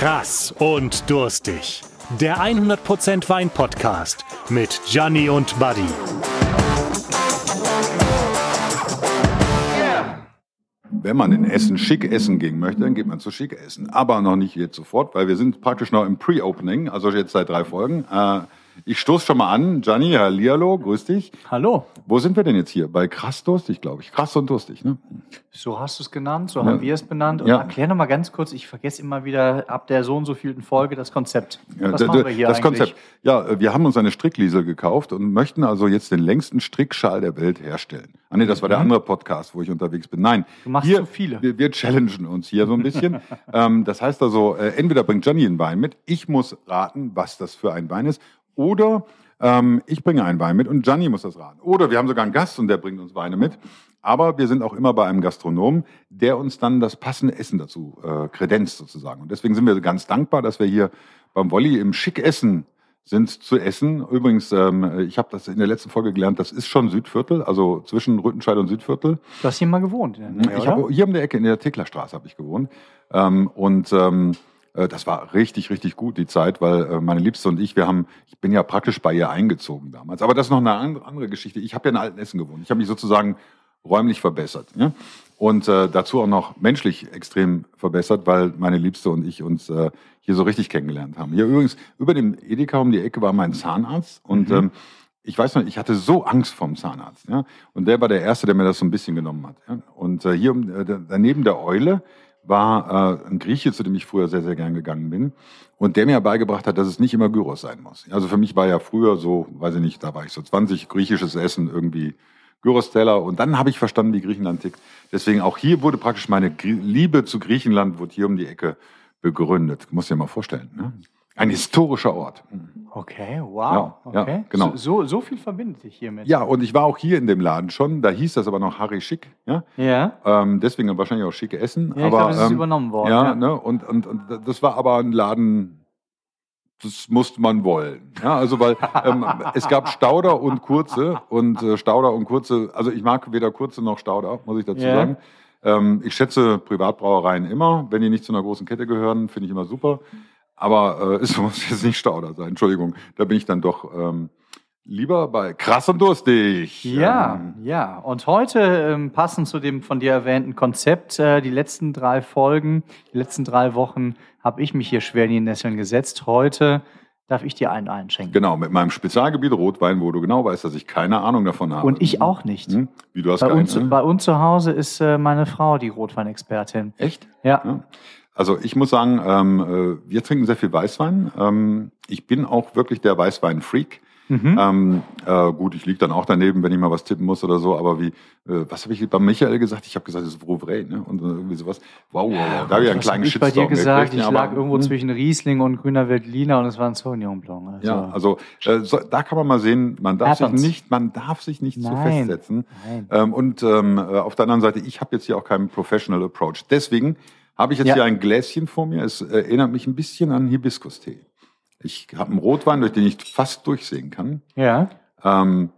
Krass und durstig. Der 100% Wein Podcast mit Gianni und Buddy. Wenn man in Essen schick essen gehen möchte, dann geht man zu schick essen. Aber noch nicht jetzt sofort, weil wir sind praktisch noch im Pre-Opening, also jetzt seit drei Folgen. Äh, ich stoße schon mal an. Gianni, Hallihallo, grüß dich. Hallo. Wo sind wir denn jetzt hier? Bei Krass Durstig, glaube ich. Krass und Durstig, ne? So hast du es genannt, so Ja. haben wir es benannt. Und Ja. erklär noch mal ganz kurz, ich vergesse immer wieder ab der so und so vielten Folge das Konzept. Ja, Was d- machen wir hier das eigentlich? Konzept. Ja, äh, wir haben uns eine Strickliesel gekauft und möchten also jetzt den längsten Strickschal der Welt herstellen. Ah nee, das war der andere Podcast, wo ich unterwegs bin. Nein, Mhm. Du machst hier, zu viele. Wir, wir challengen uns hier so ein bisschen. ähm, das heißt also, äh, entweder bringt Johnny einen Wein mit, ich muss raten, was das für ein Wein ist, oder ähm, ich bringe einen Wein mit und Gianni muss das raten. Oder wir haben sogar einen Gast und der bringt uns Weine mit. Aber wir sind auch immer bei einem Gastronomen, der uns dann das passende Essen dazu äh, kredenzt sozusagen. Und deswegen sind wir ganz dankbar, dass wir hier beim Wolli im Schickessen sind zu essen. Übrigens, ähm, ich habe das in der letzten Folge gelernt, das ist schon Südviertel, also zwischen Rüttenscheid und Südviertel. Du hast hier mal gewohnt. Nähe, Ich habe hier um der Ecke in der Teklerstraße habe ich gewohnt. Ähm, und ähm, äh, das war richtig, richtig gut, die Zeit, weil äh, meine Liebste und ich, wir haben, ich bin ja praktisch bei ihr eingezogen damals. Aber das ist noch eine andere, Geschichte. Ich habe ja in Altenessen gewohnt. Ich habe mich sozusagen räumlich verbessert. Ja? Und äh, dazu auch noch menschlich extrem verbessert, weil meine Liebste und ich uns äh, hier so richtig kennengelernt haben. Hier übrigens, über dem Edeka um die Ecke war mein Zahnarzt und ähm, ich weiß noch, ich hatte so Angst vom Zahnarzt. Ja? Und der war der Erste, der mir das so ein bisschen genommen hat. Ja? Und äh, hier äh, da- daneben der Eule war äh, ein Grieche, zu dem ich früher sehr, sehr gern gegangen bin. Und der mir beigebracht hat, dass es nicht immer Gyros sein muss. Also für mich war ja früher so, weiß ich nicht, da war ich so 20, griechisches Essen irgendwie Gyros-Teller. Und dann habe ich verstanden, wie Griechenland tickt. Deswegen auch hier wurde praktisch meine Liebe zu Griechenland, wurde hier um die Ecke begründet. Muss dir mal vorstellen. Ne? Ein historischer Ort. Okay, wow. Ja, ja, okay. genau. So, so, viel verbindet dich hiermit. Ja, und ich war auch hier in dem Laden schon. Da hieß das aber noch Harry Schick. Ja? Ja. Ähm, deswegen wahrscheinlich auch schicke Essen. Ja, ich aber, glaube, es ist ähm, übernommen worden. Ja, Ja, Ne? Und, und, und das war aber ein Laden, das musste man wollen. Ja, also weil ähm, es gab Stauder und Kurze und äh, Stauder und Kurze, also ich mag weder Kurze noch Stauder, muss ich dazu Ja. sagen. Ähm, ich schätze Privatbrauereien immer, wenn die nicht zu einer großen Kette gehören, finde ich immer super. Aber äh, es muss jetzt nicht Stauder sein, Entschuldigung. Da bin ich dann doch ähm, lieber bei krass und durstig. Ja, Ähm, ja. Und heute, ähm, passend zu dem von dir erwähnten Konzept, äh, die letzten drei Folgen, die letzten drei Wochen habe ich mich hier schwer in die Nesseln gesetzt. Heute darf ich dir einen einschenken. Genau, mit meinem Spezialgebiet Rotwein, wo du genau weißt, dass ich keine Ahnung davon habe. Und ich auch nicht. Hm? Wie du hast Bei keine, uns, bei uns zu Hause ist äh, meine Frau die Rotweinexpertin. Echt? Ja. Ja. Also ich muss sagen, ähm, äh, wir trinken sehr viel Weißwein. Ähm, ich bin auch wirklich der Weißwein-Freak. Mhm. Ähm, äh, gut, ich liege dann auch daneben, wenn ich mal was tippen muss oder so. Aber wie, äh, was habe ich bei Michael gesagt? Ich habe gesagt, das ist Vouvray, ne? Und irgendwie sowas. Wow, wow, wow. Da habe ich einen kleinen ich bei dir Shitstorm gesagt? gekriegt, Ich aber- lag irgendwo hm. zwischen Riesling und grüner Veltliner und es war ein Sauvignon Blanc. Also, Ja, also äh, so, da kann man mal sehen, man darf sich Happens. nicht, man darf sich nicht so Nein. festsetzen. Nein. Ähm, und ähm, äh, auf der anderen Seite, ich habe jetzt hier auch keinen Professional Approach. Deswegen habe ich jetzt Ja. hier ein Gläschen vor mir. Es erinnert mich ein bisschen an Hibiskus-Tee. Ich habe einen Rotwein, durch den ich fast durchsehen kann. ja. Ähm,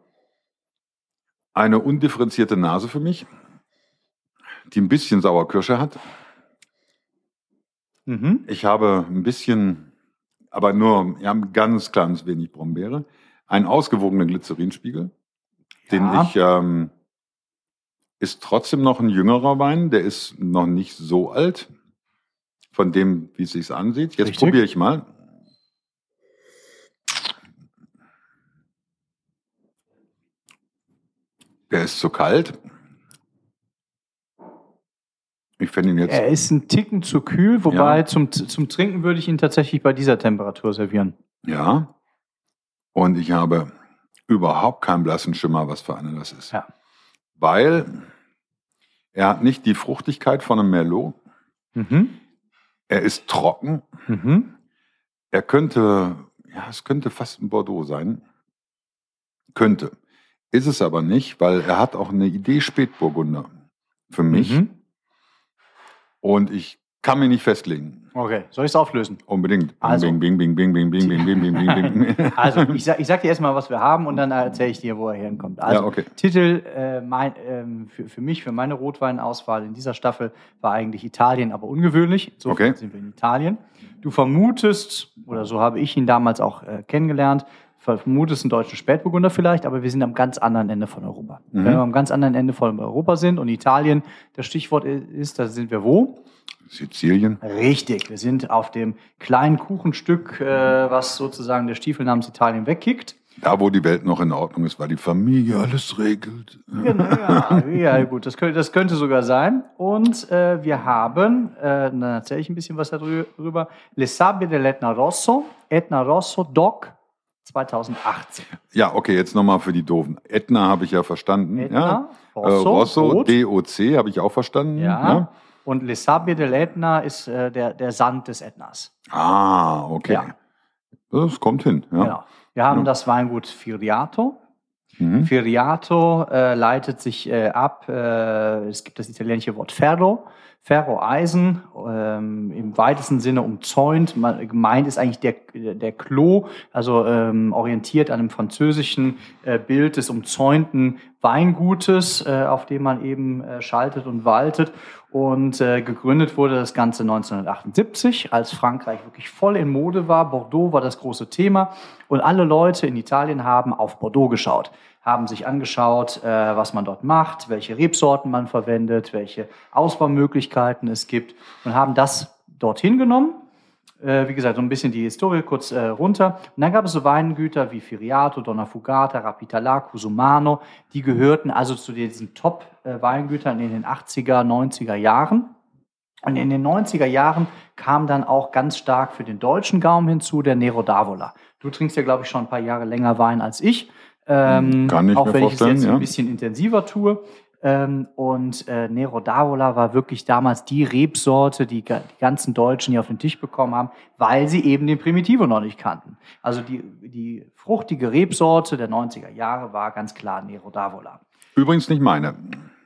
eine undifferenzierte Nase für mich, die ein bisschen Sauerkirsche hat. Mhm. Ich habe ein bisschen, aber nur ja, ein ganz kleines wenig Brombeere, einen ausgewogenen Glycerinspiegel, den Ja. ich ähm, ist trotzdem noch ein jüngerer Wein, der ist noch nicht so alt von dem, wie es sich ansieht. Jetzt probiere ich mal. Der ist zu kalt. Ich fände ihn jetzt. Er ist ein Ticken zu kühl, wobei Ja. zum, zum Trinken würde ich ihn tatsächlich bei dieser Temperatur servieren. Ja. Und ich habe überhaupt keinen blassen Schimmer, was für einer das ist. Ja. Weil er hat nicht die Fruchtigkeit von einem Merlot. Mhm. Er ist trocken. Mhm. Er könnte, ja, es könnte fast ein Bordeaux sein. Könnte. Ist es aber nicht, weil er hat auch eine Idee Spätburgunder für mich. Mhm. Und ich kann mich nicht festlegen. Okay, soll ich es auflösen? Unbedingt. Also. Bing, bing, bing, bing, bing, bing, bing, bing, bing, bing, bing. Also, ich sag, ich sag dir erstmal, was wir haben und dann erzähle ich dir, wo er herkommt. Also, Ja, okay. Titel äh, mein, ähm, für, für mich, für meine Rotweinauswahl in dieser Staffel war eigentlich Italien, aber ungewöhnlich. So Okay. sind wir in Italien. Du vermutest, oder so habe ich ihn damals auch äh, kennengelernt, vermutest einen deutschen Spätburgunder vielleicht, aber wir sind am ganz anderen Ende von Europa. Mhm. Wenn wir am ganz anderen Ende von Europa sind und Italien das Stichwort ist, da sind wir wo? Sizilien. Richtig, wir sind auf dem kleinen Kuchenstück, äh, was sozusagen der Stiefel namens Italien wegkickt. Da, wo die Welt noch in Ordnung ist, weil die Familie alles regelt. Genau, ja, ja, gut, das könnte, das könnte sogar sein. Und äh, wir haben, äh, dann erzähle ich ein bisschen was darüber, Le Sabbie dell'Etna Rosso, Etna Rosso Doc 2018. Ja, okay, jetzt nochmal für die Doofen. Etna habe ich ja verstanden. Etna, ja. Rosso, äh, Rosso Rot. DOC habe ich auch verstanden. Ja. Und Le Sabbie dell'Etna ist äh, der, der Sand des Ätnas. Ah, okay. Ja. Das kommt hin. Ja. Genau. Wir haben Ja. das Weingut Firiato. Mhm. Firiato äh, leitet sich äh, ab, äh, es gibt das italienische Wort Ferro, Ferro Eisen, ähm, im weitesten Sinne umzäunt. Gemeint ist eigentlich der, der Klo, also ähm, orientiert an dem französischen äh, Bild des umzäunten Weingutes, äh, auf dem man eben äh, schaltet und waltet. Und äh, gegründet wurde das Ganze 1978, als Frankreich wirklich voll in Mode war. Bordeaux war das große Thema. Und alle Leute in Italien haben auf Bordeaux geschaut, haben sich angeschaut, äh, was man dort macht, welche Rebsorten man verwendet, welche Ausbaumöglichkeiten es gibt und haben das dorthin genommen. Äh, wie gesagt, so ein bisschen die Historie kurz äh, runter. Und dann gab es so Weingüter wie Firiato, Donna Fugata, Rapitala, Cusumano. Die gehörten also zu diesen Top-Weingütern in den 80er, 90er Jahren. Und in den 90er Jahren kam dann auch ganz stark für den deutschen Gaumen hinzu der Nero d'Avola. Du trinkst ja, glaube ich, schon ein paar Jahre länger Wein als ich. Ähm, Kann ich auch wenn ich es jetzt ja. ein bisschen intensiver tue. Ähm, und äh, Nero d'Avola war wirklich damals die Rebsorte, die die ganzen Deutschen hier auf den Tisch bekommen haben, weil sie eben den Primitivo noch nicht kannten. Also die, die fruchtige Rebsorte der 90er Jahre war ganz klar Nero d'Avola. Übrigens nicht meine.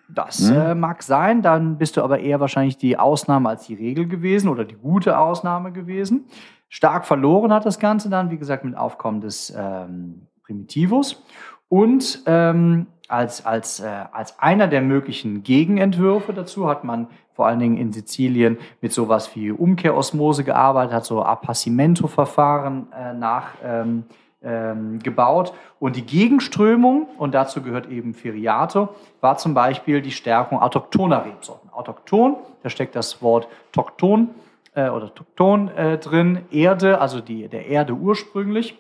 Das äh, mag sein, dann bist du aber eher wahrscheinlich die Ausnahme als die Regel gewesen oder die gute Ausnahme gewesen. Stark verloren hat das Ganze dann, wie gesagt, mit Aufkommen des ähm, Primitivus. Und ähm, als, als, äh, als einer der möglichen Gegenentwürfe dazu hat man vor allen Dingen in Sizilien mit sowas wie Umkehrosmose gearbeitet, hat so Appassimento-Verfahren äh, nach ähm, ähm. Und die Gegenströmung, und dazu gehört eben Firiato, war zum Beispiel die Stärkung autochthoner Rebsorten. Autochthon, da steckt das Wort Tokton äh, oder Tokton äh, drin, Erde, also die, der Erde ursprünglich.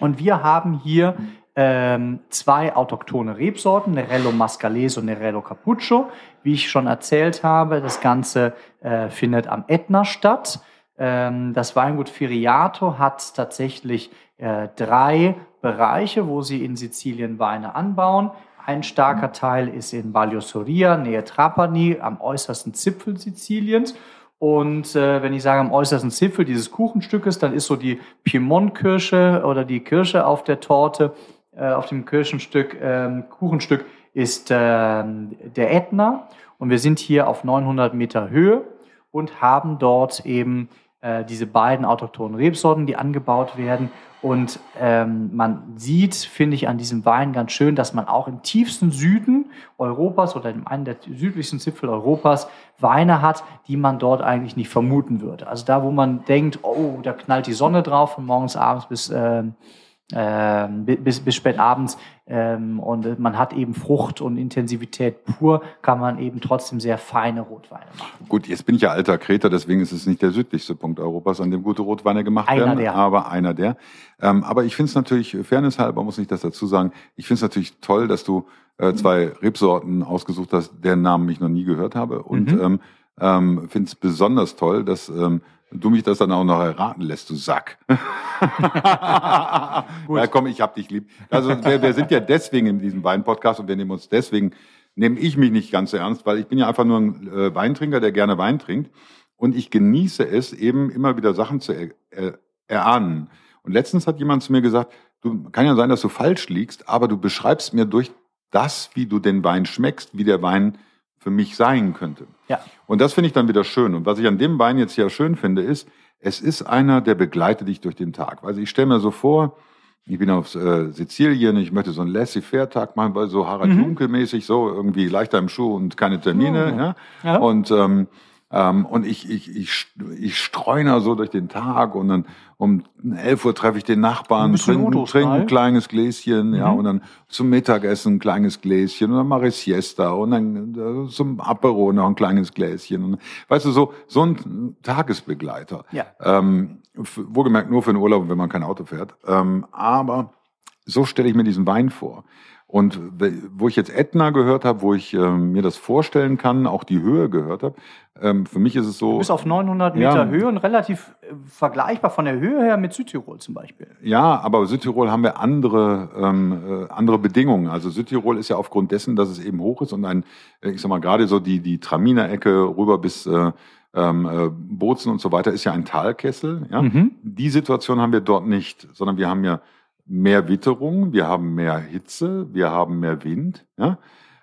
Und wir haben hier ähm, zwei autochthone Rebsorten, Nerello Mascalese und Nerello Cappuccio. Wie ich schon erzählt habe, das Ganze äh, findet am Ätna statt. Ähm, das Weingut Firiato hat tatsächlich äh, drei Bereiche, wo sie in Sizilien Weine anbauen. Ein starker Teil ist in Baglio Soria, nähe Trapani, am äußersten Zipfel Siziliens. Und äh, wenn ich sage am äußersten Zipfel dieses Kuchenstückes, dann ist so die Piemont-Kirsche oder die Kirsche auf der Torte, äh, auf dem Kirchenstück, ähm, Kuchenstück ist ähm, der Ätna. Und wir sind hier auf 900 Meter Höhe und haben dort eben äh, diese beiden autochthonen Rebsorten, die angebaut werden. Und ähm, man sieht, finde ich, an diesem Wein ganz schön, dass man auch im tiefsten Süden Europas oder in einem der südlichsten Zipfel Europas Weine hat, die man dort eigentlich nicht vermuten würde. Also da, wo man denkt, oh, da knallt die Sonne drauf von morgens, abends bis, ähm, ähm, bi- bis, bis spät abends ähm, und man hat eben Frucht und Intensivität pur, kann man eben trotzdem sehr feine Rotweine machen. Gut, jetzt bin ich ja alter Kreter, deswegen ist es nicht der südlichste Punkt Europas, an dem gute Rotweine gemacht Einer werden. der. Aber einer der. Ähm, aber ich finde es natürlich, fairnesshalber muss ich das dazu sagen, ich finde es natürlich toll, dass du äh, zwei Rebsorten ausgesucht hast, deren Namen ich noch nie gehört habe. Und Mhm. ähm, ähm, finde es besonders toll, dass ähm, du mich das dann auch noch erraten lässt, du Sack. ja, komm, ich hab dich lieb. Also wir, wir sind ja deswegen in diesem Wein-Podcast und wir nehmen uns deswegen, nehme ich mich nicht ganz so ernst, weil ich bin ja einfach nur ein äh, Weintrinker, der gerne Wein trinkt. Und ich genieße es eben immer wieder Sachen zu er, er, erahnen. Und letztens hat jemand zu mir gesagt, du kann ja sein, dass du falsch liegst, aber du beschreibst mir durch das, wie du den Wein schmeckst, wie der Wein für mich sein könnte. Ja. Und das finde ich dann wieder schön. Und was ich an dem Wein jetzt ja schön finde, ist, es ist einer, der begleitet dich durch den Tag. Also ich stelle mir so vor, ich bin auf äh, Sizilien, ich möchte so einen Laissez-faire-Tag machen, weil so Harald Mhm. Junke-mäßig, so irgendwie leichter im Schuh und keine Termine. Oh. Ja? Ja. Und ähm, Ähm, und ich, ich, ich, ich streune so durch den Tag und dann um 11 Uhr treffe ich den Nachbarn, trinke trink ein kleines Gläschen, mhm. ja, und dann zum Mittagessen ein kleines Gläschen und dann mache ich Siesta und dann äh, zum Apero noch ein kleines Gläschen. Und, weißt du, so, so ein Tagesbegleiter. Ja. Ähm, wohlgemerkt nur für den Urlaub, wenn man kein Auto fährt. Ähm, aber so stelle ich mir diesen Wein vor. Und wo ich jetzt Etna gehört habe, wo ich ähm, mir das vorstellen kann, auch die Höhe gehört habe, ähm, für mich ist es so. Bis auf 900 Meter ja, Höhe und relativ äh, vergleichbar von der Höhe her mit Südtirol zum Beispiel. Ja, aber Südtirol haben wir andere, ähm, äh, andere Bedingungen. Also Südtirol ist ja aufgrund dessen, dass es eben hoch ist und ein, äh, ich sag mal, gerade so die, die Traminer-Ecke rüber bis äh, ähm, äh, Bozen und so weiter ist ja ein Talkessel. Ja? Mhm. Die Situation haben wir dort nicht, sondern wir haben ja mehr Witterung, wir haben mehr Hitze, wir haben mehr Wind. Ja?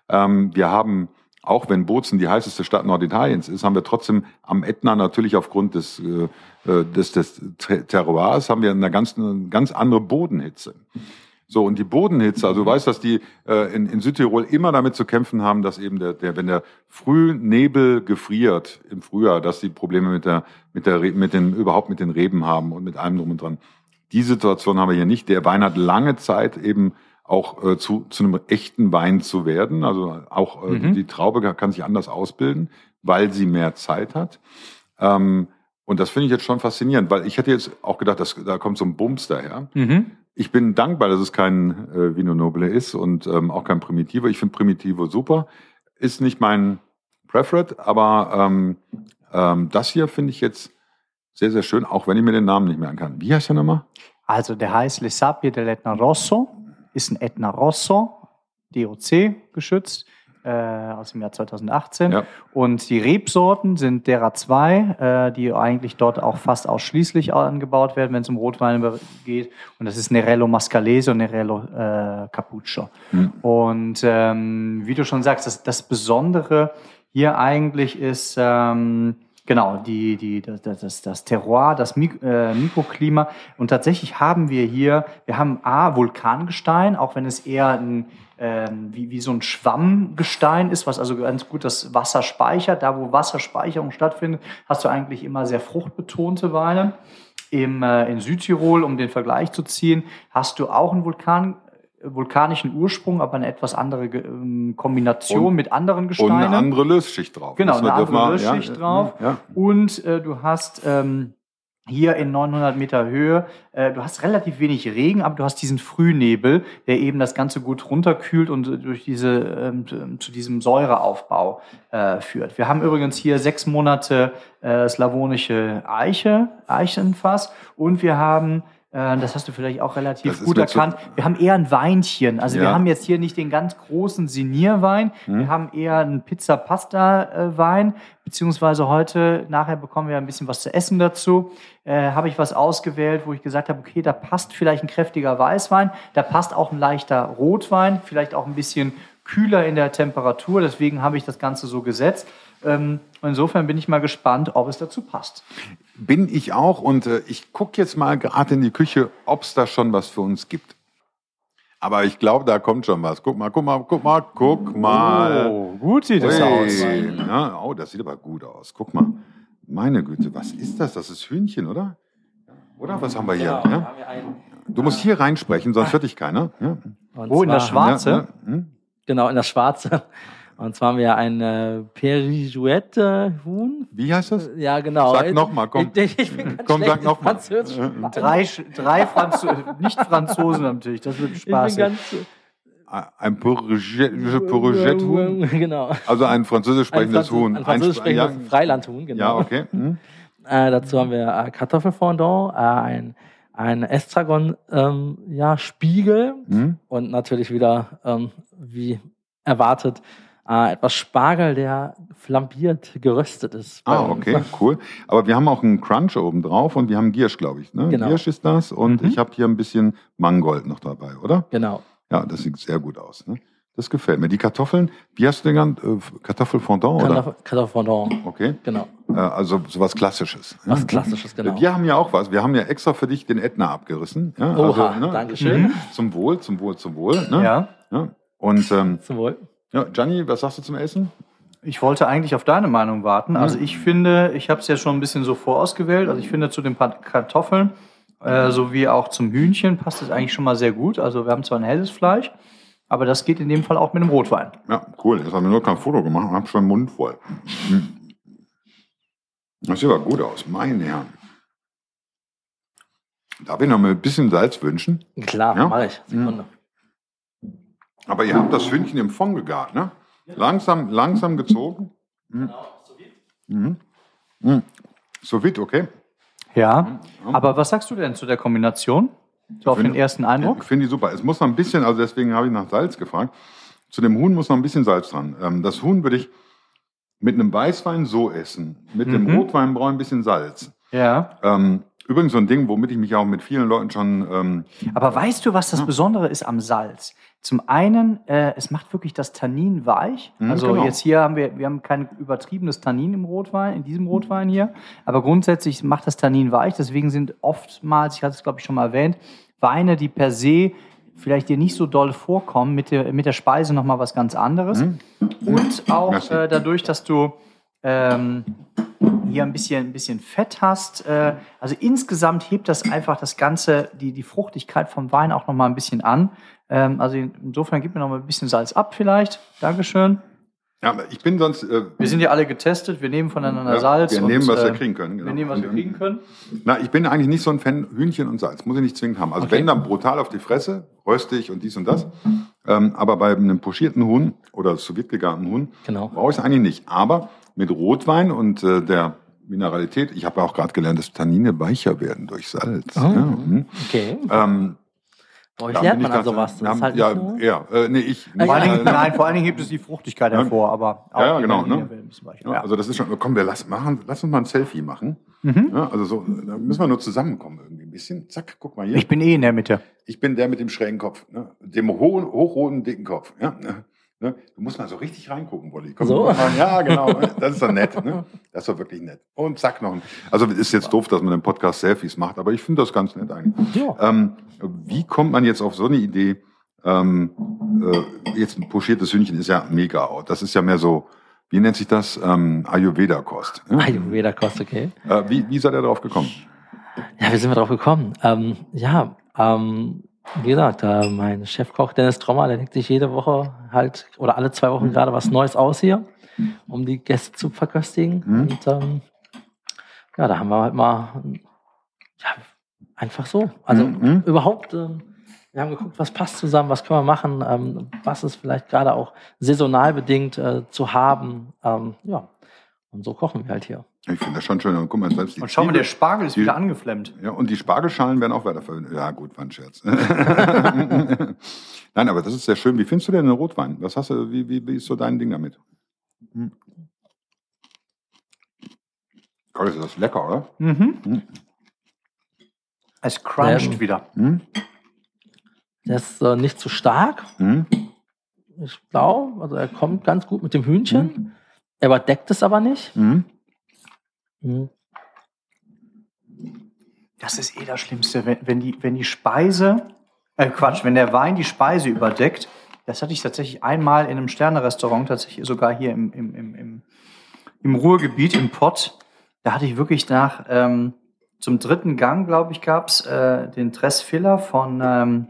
Ähm, wir haben, auch wenn Bozen die heißeste Stadt Norditaliens ist, haben wir trotzdem am Ätna natürlich aufgrund des, äh, äh des, des Terroirs haben wir eine ganz, eine ganz andere Bodenhitze. So, und die Bodenhitze, also du weißt, dass die äh, in, in Südtirol immer damit zu kämpfen haben, dass eben der, der wenn der Frühnebel gefriert im Frühjahr, dass die Probleme mit der, mit der, mit den, überhaupt mit den Reben haben und mit allem drum und dran. Die Situation haben wir hier nicht. Der Wein hat lange Zeit eben auch äh, zu, zu einem echten Wein zu werden. Also auch äh, mhm. die Traube kann sich anders ausbilden, weil sie mehr Zeit hat. Ähm, und das finde ich jetzt schon faszinierend, weil ich hätte jetzt auch gedacht, dass, da kommt so ein Bums daher. Mhm. Ich bin dankbar, dass es kein äh, Vino Nobile ist und ähm, auch kein Primitivo. Ich finde Primitivo super. Ist nicht mein Preferred, aber ähm, ähm, das hier finde ich jetzt sehr, sehr schön, auch wenn ich mir den Namen nicht merken kann. Wie heißt der nochmal? Also der heißt Le Sabbie dell'Etna Rosso, ist ein Etna Rosso, DOC geschützt, äh, aus dem Jahr 2018. Ja. Und die Rebsorten sind derer zwei, äh, die eigentlich dort auch fast ausschließlich angebaut werden, wenn es um Rotwein geht. Und das ist Nerello Mascalese und Nerello äh, Capuccio. Mhm. Und ähm, wie du schon sagst, das, das Besondere hier eigentlich ist... Ähm, Genau, die, die, das, das, das Terroir, das Mik äh, Mikroklima. Und tatsächlich haben wir hier, wir haben A, Vulkangestein, auch wenn es eher ein, ähm, wie, wie so ein Schwammgestein ist, was also ganz gut das Wasser speichert. Da, wo Wasserspeicherung stattfindet, hast du eigentlich immer sehr fruchtbetonte Weine. Im, äh, in Südtirol, um den Vergleich zu ziehen, hast du auch einen Vulkan, vulkanischen Ursprung, aber eine etwas andere ähm, Kombination und, mit anderen Gesteinen. Und eine andere Lösschicht drauf. Genau, eine andere Lösschicht ja, drauf. Ja. Und äh, du hast ähm, hier in 900 Meter Höhe, äh, du hast relativ wenig Regen, aber du hast diesen Frühnebel, der eben das Ganze gut runterkühlt und durch diese, ähm, zu diesem Säureaufbau äh, führt. Wir haben übrigens hier sechs Monate äh, slawonische Eiche, Eichenfass und wir haben äh, das hast du vielleicht auch relativ gut erkannt. wir haben eher ein Weinchen. Also ja. wir haben jetzt hier nicht den ganz großen Sinierwein. Hm. Wir haben eher einen Pizza-Pasta-Wein. Beziehungsweise heute, nachher bekommen wir ein bisschen was zu essen dazu. Äh, habe ich was ausgewählt, wo ich gesagt habe, okay, da passt vielleicht ein kräftiger Weißwein. Da passt auch ein leichter Rotwein. Vielleicht auch ein bisschen kühler in der Temperatur. Deswegen habe ich das Ganze so gesetzt. Ähm, insofern bin ich mal gespannt, ob es dazu passt. Bin ich auch und äh, ich gucke jetzt mal gerade in die Küche, ob es da schon was für uns gibt. Aber ich glaube, da kommt schon was. Guck mal, guck mal, guck mal, guck mal. Oh, gut sieht es aus. Ja, oh, das sieht aber gut aus. Guck mal. Meine Güte, was ist das? Das ist Hühnchen, oder? Oder was haben wir hier? Genau, ja? Du musst hier reinsprechen, sonst hört dich keiner. Ja. Oh, in der Schwarze? Hm? Genau, in der Schwarze und zwar haben wir ein äh, Perigouette-Huhn. Wie heißt das? Ja, genau. Sag nochmal, komm. Ich, ich bin komm, sag nochmal. Drei, drei Franzo Nicht-Franzosen natürlich, das wird Spaß. Ein Perigouette-Huhn? Genau. Also ein französisch sprechendes Huhn. Ein französisch sprechendes ja. Freilandhuhn, genau. Ja, okay. Hm. Äh, dazu haben wir äh, Kartoffelfondant, äh, ein ein Estragon ähm, ja, Spiegel hm. und natürlich wieder ähm, wie erwartet äh, etwas Spargel, der flambiert geröstet ist. Ah, okay, uns. cool. Aber wir haben auch einen Crunch oben drauf und wir haben Giersch, glaube ich. Ne? Genau. Giersch ist das und mhm. ich habe hier ein bisschen Mangold noch dabei, oder? Genau. Ja, das sieht sehr gut aus. Ne? Das gefällt mir. Die Kartoffeln, wie hast du den genannt? Äh, Kartoffelfondant, oder? Kartoffelfondant. Okay. Genau. Äh, also sowas Klassisches. Was Klassisches, genau. Wir haben ja auch was. Wir haben ja extra für dich den Ätna abgerissen. Ja, Oha, also, ne? Dankeschön. Mhm. Zum Wohl, zum Wohl, zum Wohl. Ne? Ja. ja. Und, ähm, zum Wohl. Ja, Gianni, was sagst du zum Essen? Ich wollte eigentlich auf deine Meinung warten. Also ich finde, ich habe es ja schon ein bisschen so vorausgewählt. Also ich finde zu den Kartoffeln äh, sowie auch zum Hühnchen passt es eigentlich schon mal sehr gut. Also wir haben zwar ein helles Fleisch, aber das geht in dem Fall auch mit dem Rotwein. Ja, cool. Jetzt haben wir nur kein Foto gemacht und haben schon den Mund voll. Hm. Das sieht aber gut aus, meine Herren. Darf ich noch mal ein bisschen Salz wünschen? Klar, ja? mache ich. Sekunde. Aber ihr habt das Hühnchen im Fond gegart, ne? Langsam, langsam gezogen. Mhm. Genau, so mhm. Mhm. So weit, okay. Ja, aber was sagst du denn zu der Kombination? So auf den ersten Eindruck? Ich finde die super. Es muss noch ein bisschen, also deswegen habe ich nach Salz gefragt. Zu dem Huhn muss noch ein bisschen Salz dran. Ähm, das Huhn würde ich mit einem Weißwein so essen. Mit mhm. dem Rotwein brauche ich ein bisschen Salz. Ja. Ähm, übrigens so ein Ding, womit ich mich auch mit vielen Leuten schon. Ähm, Aber weißt du, was das Besondere ist am Salz? Zum einen, äh, es macht wirklich das Tannin weich. Mhm, also genau. jetzt hier haben wir, wir haben kein übertriebenes Tannin im Rotwein, in diesem Rotwein hier. Aber grundsätzlich macht das Tannin weich. Deswegen sind oftmals, ich hatte es glaube ich schon mal erwähnt, Weine, die per se vielleicht dir nicht so doll vorkommen, mit der, mit der Speise nochmal was ganz anderes. Mhm. Und auch äh, dadurch, dass du ähm, hier ein bisschen, ein bisschen Fett hast. Äh, also insgesamt hebt das einfach das Ganze, die, die Fruchtigkeit vom Wein auch nochmal ein bisschen an. Ähm, also insofern gib mir noch mal ein bisschen Salz ab vielleicht. Dankeschön. Ja, ich bin sonst. Äh, wir sind ja alle getestet, wir nehmen voneinander ja, Salz. Wir nehmen, und, was wir äh, kriegen können. Genau. Wir nehmen, was wir kriegen können. Na, ich bin eigentlich nicht so ein Fan Hühnchen und Salz. Muss ich nicht zwingend haben. Also okay. wenn dann brutal auf die Fresse, röstig und dies und das. Ähm, aber bei einem pochierten Huhn oder sous gegarten Huhn genau. brauche ich es eigentlich nicht. Aber mit Rotwein und äh, der Mineralität, ich habe ja auch gerade gelernt, dass Tannine weicher werden durch Salz. Oh, ja, hm. okay. Ähm, bei euch lernt man also was. Das halt ja, so. ja, äh, nee, ich. Vor allen Dingen, nein, vor allen Dingen hebt es die Fruchtigkeit hervor, aber auch ja, genau. Ne? Ja, also das ist schon. Komm, wir lass machen, lass uns mal ein Selfie machen. Mhm. Ja, also so, da müssen wir nur zusammenkommen irgendwie ein bisschen. Zack, guck mal hier. Ich bin eh in der Mitte. Ich bin der mit dem schrägen Kopf, ne? dem hohen, hochroten dicken Kopf. Ja. Ne? Du musst mal so richtig reingucken, Wolli. Komm, so? Mal, ja, genau. Das ist doch nett. Ne? Das ist doch wirklich nett. Und zack noch ein. Also ist jetzt doof, dass man im Podcast Selfies macht, aber ich finde das ganz nett eigentlich. Ja. Ähm, wie kommt man jetzt auf so eine Idee? Ähm, äh, jetzt ein pochiertes Hühnchen ist ja mega out. Das ist ja mehr so, wie nennt sich das? Ähm, Ayurveda-Kost. Ne? Ayurveda-Kost, okay. Äh, wie, wie seid ihr darauf gekommen? Ja, wie sind wir darauf gekommen? Ähm, ja, ähm, wie gesagt, äh, mein Chefkoch Dennis Trommer, der denkt sich jede Woche halt oder alle zwei Wochen gerade was Neues aus hier, um die Gäste zu verköstigen. Mhm. Und ähm, ja, da haben wir halt mal ja, einfach so. Also mhm. überhaupt, äh, wir haben geguckt, was passt zusammen, was können wir machen, ähm, was ist vielleicht gerade auch saisonal bedingt äh, zu haben. Ähm, ja, und so kochen wir halt hier. Ich finde das schon schön. Und guck mal, selbst die und schau mal, der Spargel ist die, wieder angeflemmt. Ja, und die Spargelschalen werden auch weiter verwendet. Ja, gut, war ein Scherz. Nein, aber das ist sehr schön. Wie findest du denn den Rotwein? Was hast du, wie, wie, wie ist so dein Ding damit? Hm. Gott, ist das lecker, oder? Mhm. Hm. Es cruncht ähm, wieder. Hm? Der ist äh, nicht zu stark. Hm? Ich glaube, also er kommt ganz gut mit dem Hühnchen. Er überdeckt es aber nicht. Hm? Mhm. Das ist eh das Schlimmste, wenn, wenn, die, wenn die Speise, äh Quatsch, wenn der Wein die Speise überdeckt. Das hatte ich tatsächlich einmal in einem Sternerestaurant, tatsächlich sogar hier im, im, im, im, im Ruhrgebiet, im Pott. Da hatte ich wirklich nach, ähm, zum dritten Gang, glaube ich, gab es äh, den Tressfiller von ähm,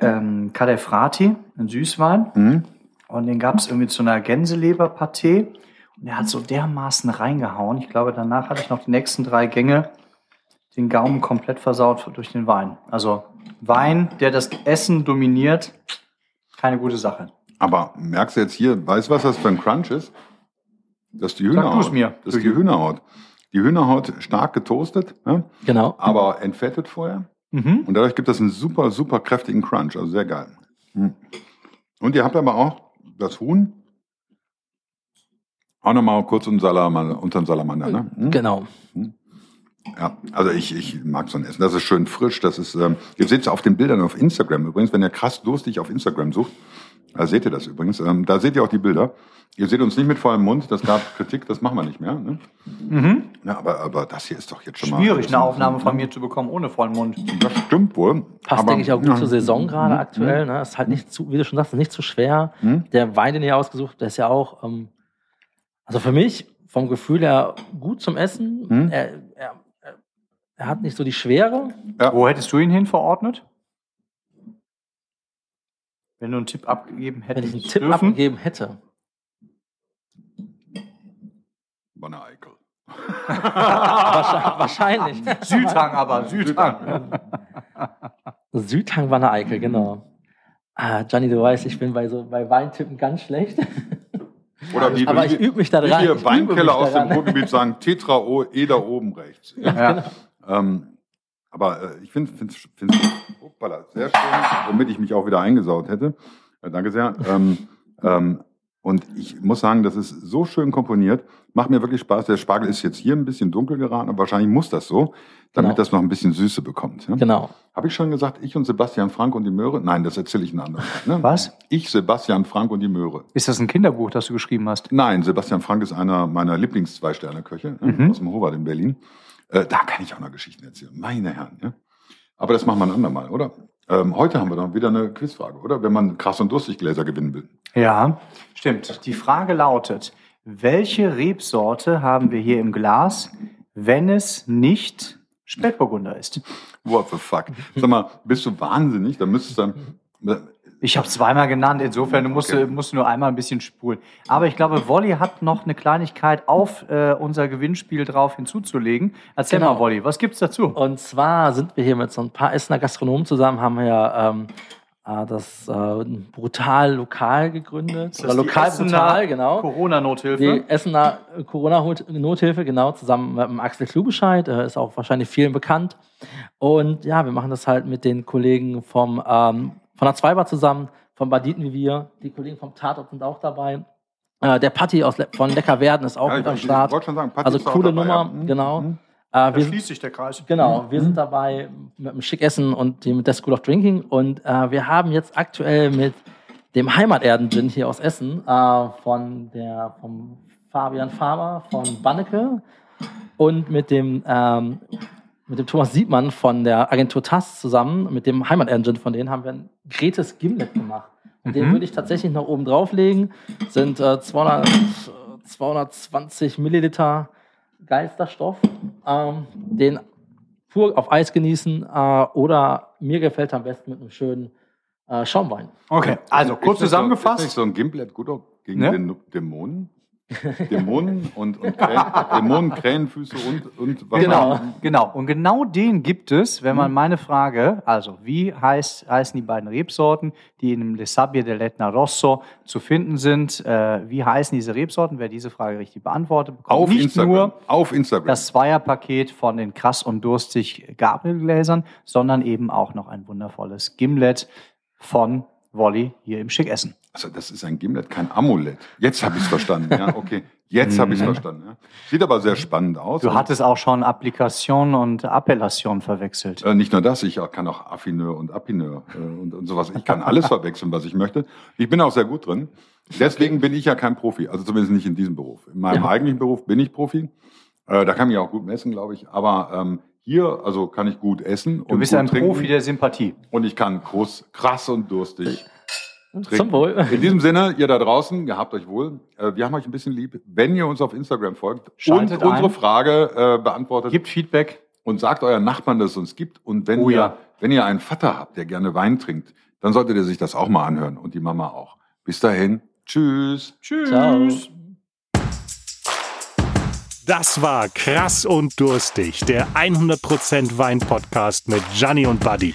ähm, Cadefrati, ein Süßwein. Mhm. Und den gab es irgendwie zu einer Gänseleberpartee. Und er hat so dermaßen reingehauen. Ich glaube, danach hatte ich noch die nächsten drei Gänge den Gaumen komplett versaut durch den Wein. Also Wein, der das Essen dominiert, keine gute Sache. Aber merkst du jetzt hier, weißt du, was das für ein Crunch ist? Das ist die Hühnerhaut. Sag mir. Das ist die Hühnerhaut. Die Hühnerhaut stark getoastet, ne? genau. aber entfettet vorher. Mhm. Und dadurch gibt es einen super, super kräftigen Crunch. Also sehr geil. Mhm. Und ihr habt aber auch das Huhn auch nochmal kurz unter Salamander, unter den Salamander, ne? Hm? Genau. Hm? Ja, also ich, ich mag so ein Essen. Das ist schön frisch. Das ist, ähm, ihr seht es auf den Bildern auf Instagram übrigens. Wenn ihr krass durstig auf Instagram sucht, da seht ihr das übrigens. Ähm, da seht ihr auch die Bilder. Ihr seht uns nicht mit vollem Mund. Das gab Kritik, das machen wir nicht mehr. Ne? Mhm. Ja, aber, aber das hier ist doch jetzt schon Schwierig, mal. Schwierig, eine Aufnahme von mir zu bekommen ohne vollen Mund. Das stimmt wohl. Passt, aber, denke ich, auch gut ja. zur Saison gerade mhm. aktuell. Ne? Ist halt nicht zu, wie du schon sagst, nicht zu schwer. Mhm. Der Wein, den ihr ausgesucht habt, der ist ja auch. Ähm, Also für mich vom Gefühl her gut zum Essen. Hm? Er, er, er hat nicht so die Schwere. Ja. Wo hättest du ihn hin verordnet? Wenn du einen Tipp abgegeben Wenn hättest. ich einen Tipp dürfen? abgegeben hätte. Wanne Eickel. Wahrscheinlich. wahrscheinlich. Südhang aber, Südhang. Südhang war eine genau. Ah, Gianni, du weißt, ich bin bei so bei Weintippen ganz schlecht. Oder wie, Aber wie, ich übe mich da wie dran. übe mich Weinkeller aus dem. Ruhrgebiet sagen, Tetra O, E da oben rechts. Ja. Ähm, aber äh, ich finde es sehr schön, womit ich mich auch wieder eingesaut hätte. Äh, danke sehr. Ähm, ähm, und ich muss sagen, das ist so schön komponiert. Macht mir wirklich Spaß. Der Spargel ist jetzt hier ein bisschen dunkel geraten, aber wahrscheinlich muss das so, damit Genau. das noch ein bisschen Süße bekommt. Ja? Genau. Habe ich schon gesagt, ich und Sebastian Frank und die Möhre? Nein, das erzähle ich ein anderes Mal. Ne? Was? Ich, Sebastian Frank und die Möhre. Ist das ein Kinderbuch, das du geschrieben hast? Nein, Sebastian Frank ist einer meiner Lieblings-Zwei-Sterne-Köche äh, Mhm. aus dem Howard in Berlin. Äh, da kann ich auch noch Geschichten erzählen. Meine Herren. Ja? Aber das machen wir ein andermal, oder? Ähm, heute haben wir dann wieder eine Quizfrage, oder? Wenn man krass und durstig Gläser gewinnen will. Ja, stimmt. Die Frage lautet, welche Rebsorte haben wir hier im Glas, wenn es nicht Spätburgunder ist? What the fuck? Sag mal, bist du wahnsinnig? Da müsstest du dann. Ich habe zweimal genannt, insofern du musst, Okay. musst nur einmal ein bisschen spulen. Aber ich glaube, Wolli hat noch eine Kleinigkeit auf äh, unser Gewinnspiel drauf hinzuzulegen. Erzähl Genau. mal, Wolli, was gibt's dazu? Und zwar sind wir hier mit so ein paar Essener Gastronomen zusammen, haben wir ja ähm, äh, das äh, Brutal Lokal gegründet. das Oder die Lokal Essener Brutal, genau. Corona-Nothilfe. Die Essener Corona-Nothilfe, genau, zusammen mit dem Axel Klubescheid, äh, ist auch wahrscheinlich vielen bekannt. Und ja, wir machen das halt mit den Kollegen vom, ähm, von der Zweibar zusammen, vom Banditen wie wir. Die Kollegen vom Tatort sind auch dabei. Äh, der Patti aus Le von Lecker Werden ist auch Ja, mit am Start. sagen, Also coole dabei, Nummer, ja. Mhm. genau. Mhm. Äh, wir sind sich der Kreis. Genau, wir sind dabei mit dem Schickessen und dem, mit der School of Drinking und äh, wir haben jetzt aktuell mit dem Heimaterden-Gin hier aus Essen äh, von der, vom Fabian Farmer von Banneke und mit dem, ähm, mit dem Thomas Siebmann von der Agentur TAS zusammen, mit dem Heimaterden-Gin von denen, haben wir ein Gretes Gimlet gemacht. Und Den Mhm. würde ich tatsächlich noch oben drauflegen. Sind äh, 200, äh, 220 Milliliter geilster Stoff. Ähm, den pur auf Eis genießen äh, oder mir gefällt am besten mit einem schönen äh, Schaumwein. Okay, also kurz Ist nicht So, ist zusammengefasst. nicht so ein Gimblet gut auch gegen Ne? den Dämonen? Dämonen und, und Krähen, Dämonen, Krähenfüße und, und was Genau. Genau, und genau den gibt es, wenn man Mhm. meine Frage, also wie heißt, heißen die beiden Rebsorten, die in dem Le Sabbie dell'Etna Rosso zu finden sind, äh, wie heißen diese Rebsorten? Wer diese Frage richtig beantwortet, bekommt Auf nicht Instagram. nur auf Instagram. das Zweierpaket von den krass und durstig Gabriel-Gläsern, sondern eben auch noch ein wundervolles Gimlet von Wolli hier im Schickessen. Also das ist ein Gimlet, kein Amulett. Jetzt habe ich es verstanden. Ja, okay. Jetzt habe ich es verstanden. Ja. Sieht aber sehr spannend aus. Du hattest auch schon Applikation und Appellation verwechselt. äh, nicht nur das, ich kann auch Affineur und Appineur äh, und, und sowas. Ich kann alles verwechseln, was ich möchte. Ich bin auch sehr gut drin. Deswegen bin ich ja kein Profi. Also zumindest nicht in diesem Beruf. In meinem Ja. eigentlichen Beruf bin ich Profi. Äh, da kann ich auch gut messen, glaube ich. Aber ähm, hier, also kann ich gut essen. Du und bist ein trinken. Profi der Sympathie. Und ich kann groß, krass und durstig Zum Wohl. In diesem Sinne, ihr da draußen, gehabt euch wohl. Äh, wir haben euch ein bisschen lieb, wenn ihr uns auf Instagram folgt Schaltet und unsere ein. Frage äh, beantwortet Gibt Feedback. und sagt euren Nachbarn, dass es uns gibt. Und wenn, Oh ihr, ja. wenn ihr einen Vater habt, der gerne Wein trinkt, dann solltet ihr sich das auch mal anhören und die Mama auch. Bis dahin, tschüss. Tschüss. Ciao. Das war Krass und Durstig, der 100% Wein-Podcast mit Gianni und Buddy.